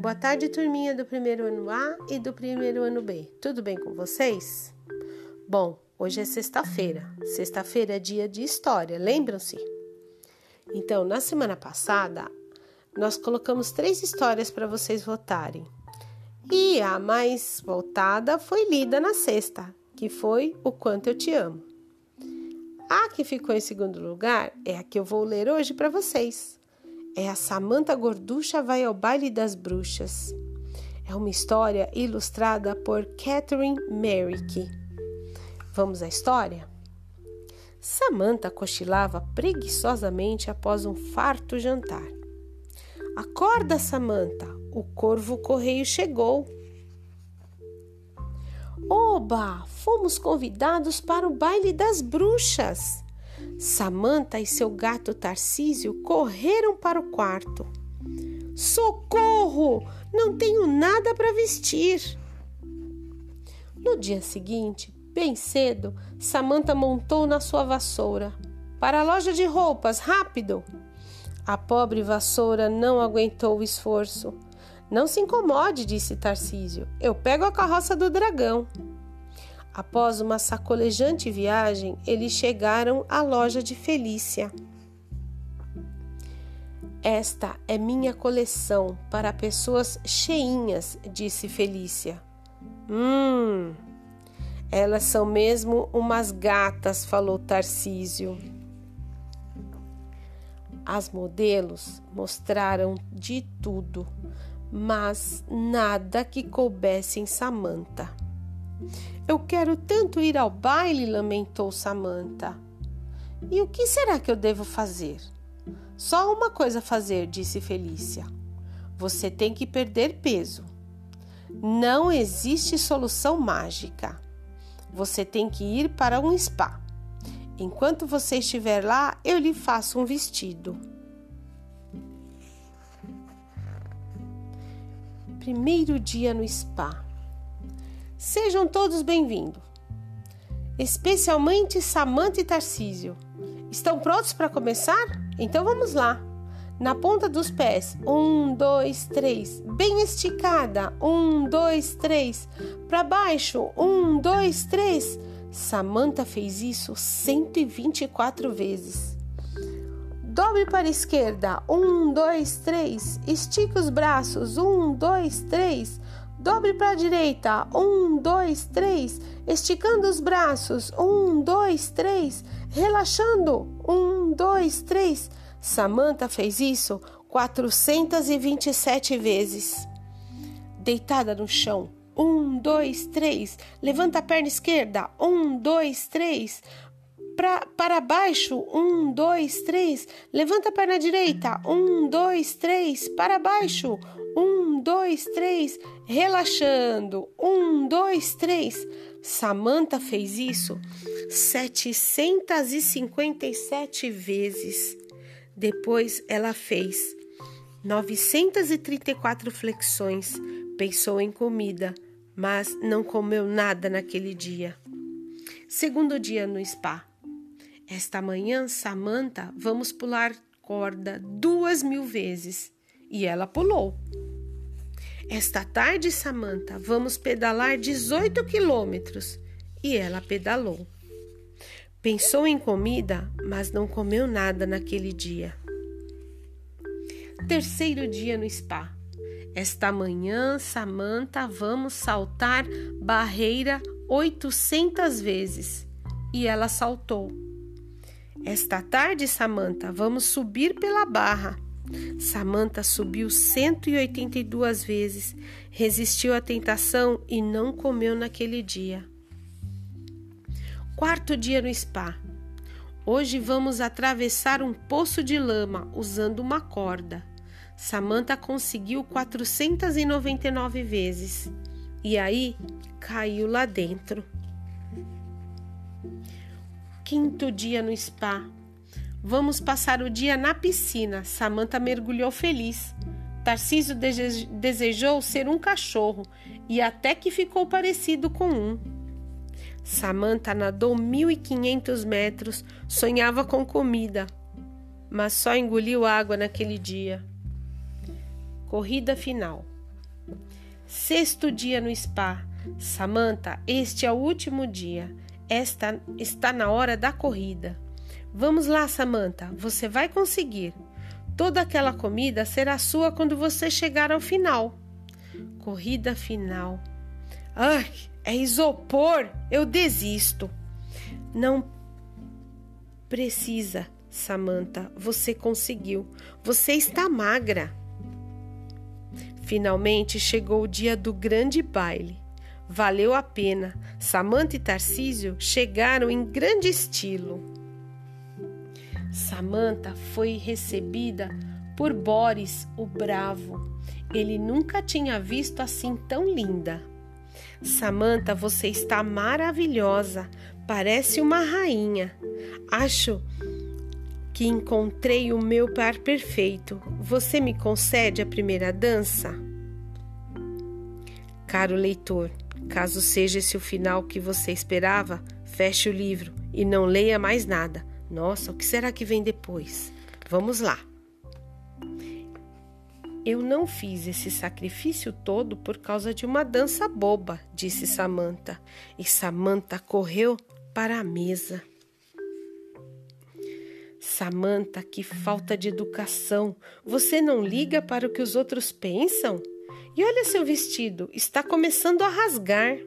Boa tarde, turminha do primeiro ano A e do primeiro ano B. Tudo bem com vocês? Bom, hoje é sexta-feira. Sexta-feira é dia de história, lembram-se? Então, na semana passada, nós colocamos três histórias para vocês votarem. E a mais votada foi lida na sexta, que foi O Quanto Eu Te Amo. A que ficou em segundo lugar é a que eu vou ler hoje para vocês é a Samanta Gorducha vai ao baile das bruxas. É uma história ilustrada por Catherine Merrick. Vamos à história? Samantha cochilava preguiçosamente após um farto jantar. Acorda, Samantha, o corvo correio chegou. Oba, fomos convidados para o baile das bruxas. Samanta e seu gato Tarcísio correram para o quarto. Socorro! Não tenho nada para vestir. No dia seguinte, bem cedo, Samanta montou na sua vassoura. Para a loja de roupas, rápido! A pobre vassoura não aguentou o esforço. Não se incomode, disse Tarcísio. Eu pego a carroça do dragão. Após uma sacolejante viagem, eles chegaram à loja de Felícia. Esta é minha coleção para pessoas cheinhas, disse Felícia. Hum, elas são mesmo umas gatas, falou Tarcísio. As modelos mostraram de tudo, mas nada que coubesse em Samanta. Eu quero tanto ir ao baile, lamentou Samantha. E o que será que eu devo fazer? Só uma coisa a fazer, disse Felícia. Você tem que perder peso. Não existe solução mágica. Você tem que ir para um spa. Enquanto você estiver lá, eu lhe faço um vestido. Primeiro dia no spa. Sejam todos bem-vindos, especialmente Samanta e Tarcísio. Estão prontos para começar? Então vamos lá. Na ponta dos pés, um, dois, três, bem esticada, um, dois, três, para baixo, um, dois, três. Samanta fez isso 124 vezes. Dobre para a esquerda, um, dois, três. Estique os braços, um, dois, três. Dobre para a direita. Um, dois, três. Esticando os braços. Um, dois, três. Relaxando. Um, dois, três. Samantha fez isso 427 vezes. Deitada no chão. Um, dois, três. Levanta a perna esquerda. Um, dois, três. Pra, para baixo. Um, dois, três. Levanta a perna direita. Um, dois, três. Para baixo. Um, dois, três, relaxando. Um, dois, três. Samantha fez isso 757 vezes. Depois ela fez 934 flexões. Pensou em comida, mas não comeu nada naquele dia. Segundo dia no spa. Esta manhã, Samantha, vamos pular corda duas mil vezes. E ela pulou. Esta tarde, Samantha, vamos pedalar 18 quilômetros. E ela pedalou. Pensou em comida, mas não comeu nada naquele dia. Terceiro dia no spa. Esta manhã, Samantha, vamos saltar barreira 800 vezes. E ela saltou. Esta tarde, Samantha, vamos subir pela barra. Samantha subiu 182 vezes, resistiu à tentação e não comeu naquele dia. Quarto dia no spa. Hoje vamos atravessar um poço de lama usando uma corda. Samantha conseguiu 499 vezes e aí caiu lá dentro. Quinto dia no spa. Vamos passar o dia na piscina. Samantha mergulhou feliz. Tarcísio desejou ser um cachorro e até que ficou parecido com um. Samantha nadou 1.500 metros, sonhava com comida, mas só engoliu água naquele dia. Corrida final. Sexto dia no spa. Samantha, este é o último dia. Esta está na hora da corrida. Vamos lá, Samantha, você vai conseguir. Toda aquela comida será sua quando você chegar ao final. Corrida final. Ai, é isopor! Eu desisto. Não precisa, Samantha. Você conseguiu. Você está magra. Finalmente chegou o dia do grande baile. Valeu a pena. Samantha e Tarcísio chegaram em grande estilo. Samantha foi recebida por Boris, o bravo. Ele nunca tinha visto assim tão linda. Samantha, você está maravilhosa. Parece uma rainha. Acho que encontrei o meu par perfeito. Você me concede a primeira dança? Caro leitor, caso seja esse o final que você esperava, feche o livro e não leia mais nada. Nossa, o que será que vem depois? Vamos lá. Eu não fiz esse sacrifício todo por causa de uma dança boba, disse Samantha. E Samantha correu para a mesa. Samantha, que falta de educação. Você não liga para o que os outros pensam? E olha seu vestido, está começando a rasgar.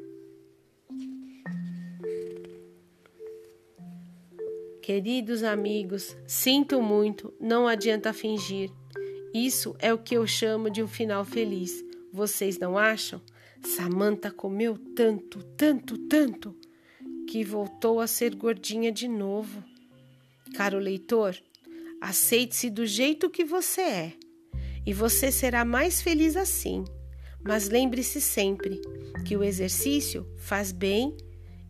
Queridos amigos, sinto muito, não adianta fingir. Isso é o que eu chamo de um final feliz. Vocês não acham? Samantha comeu tanto, tanto, tanto, que voltou a ser gordinha de novo. Caro leitor, aceite-se do jeito que você é e você será mais feliz assim. Mas lembre-se sempre que o exercício faz bem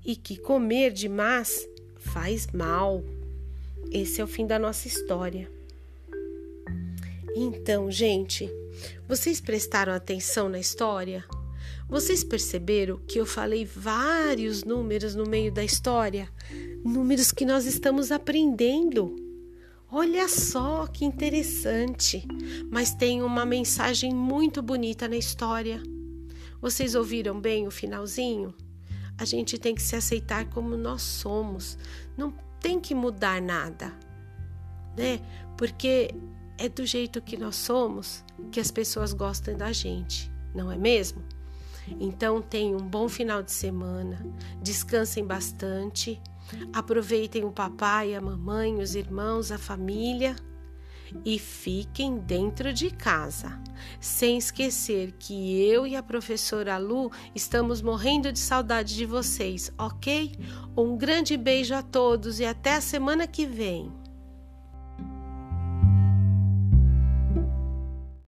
e que comer demais faz mal. Esse é o fim da nossa história. Então, gente, vocês prestaram atenção na história? Vocês perceberam que eu falei vários números no meio da história? números que nós estamos aprendendo. Olha só que interessante, mas tem uma mensagem muito bonita na história. Vocês ouviram bem o finalzinho? A gente tem que se aceitar como nós somos, não tem que mudar nada, né? Porque é do jeito que nós somos que as pessoas gostam da gente, não é mesmo? Então tenham um bom final de semana, descansem bastante Aproveitem o papai, a mamãe, os irmãos, a família e fiquem dentro de casa. Sem esquecer que eu e a professora Lu estamos morrendo de saudade de vocês, ok? Um grande beijo a todos e até a semana que vem.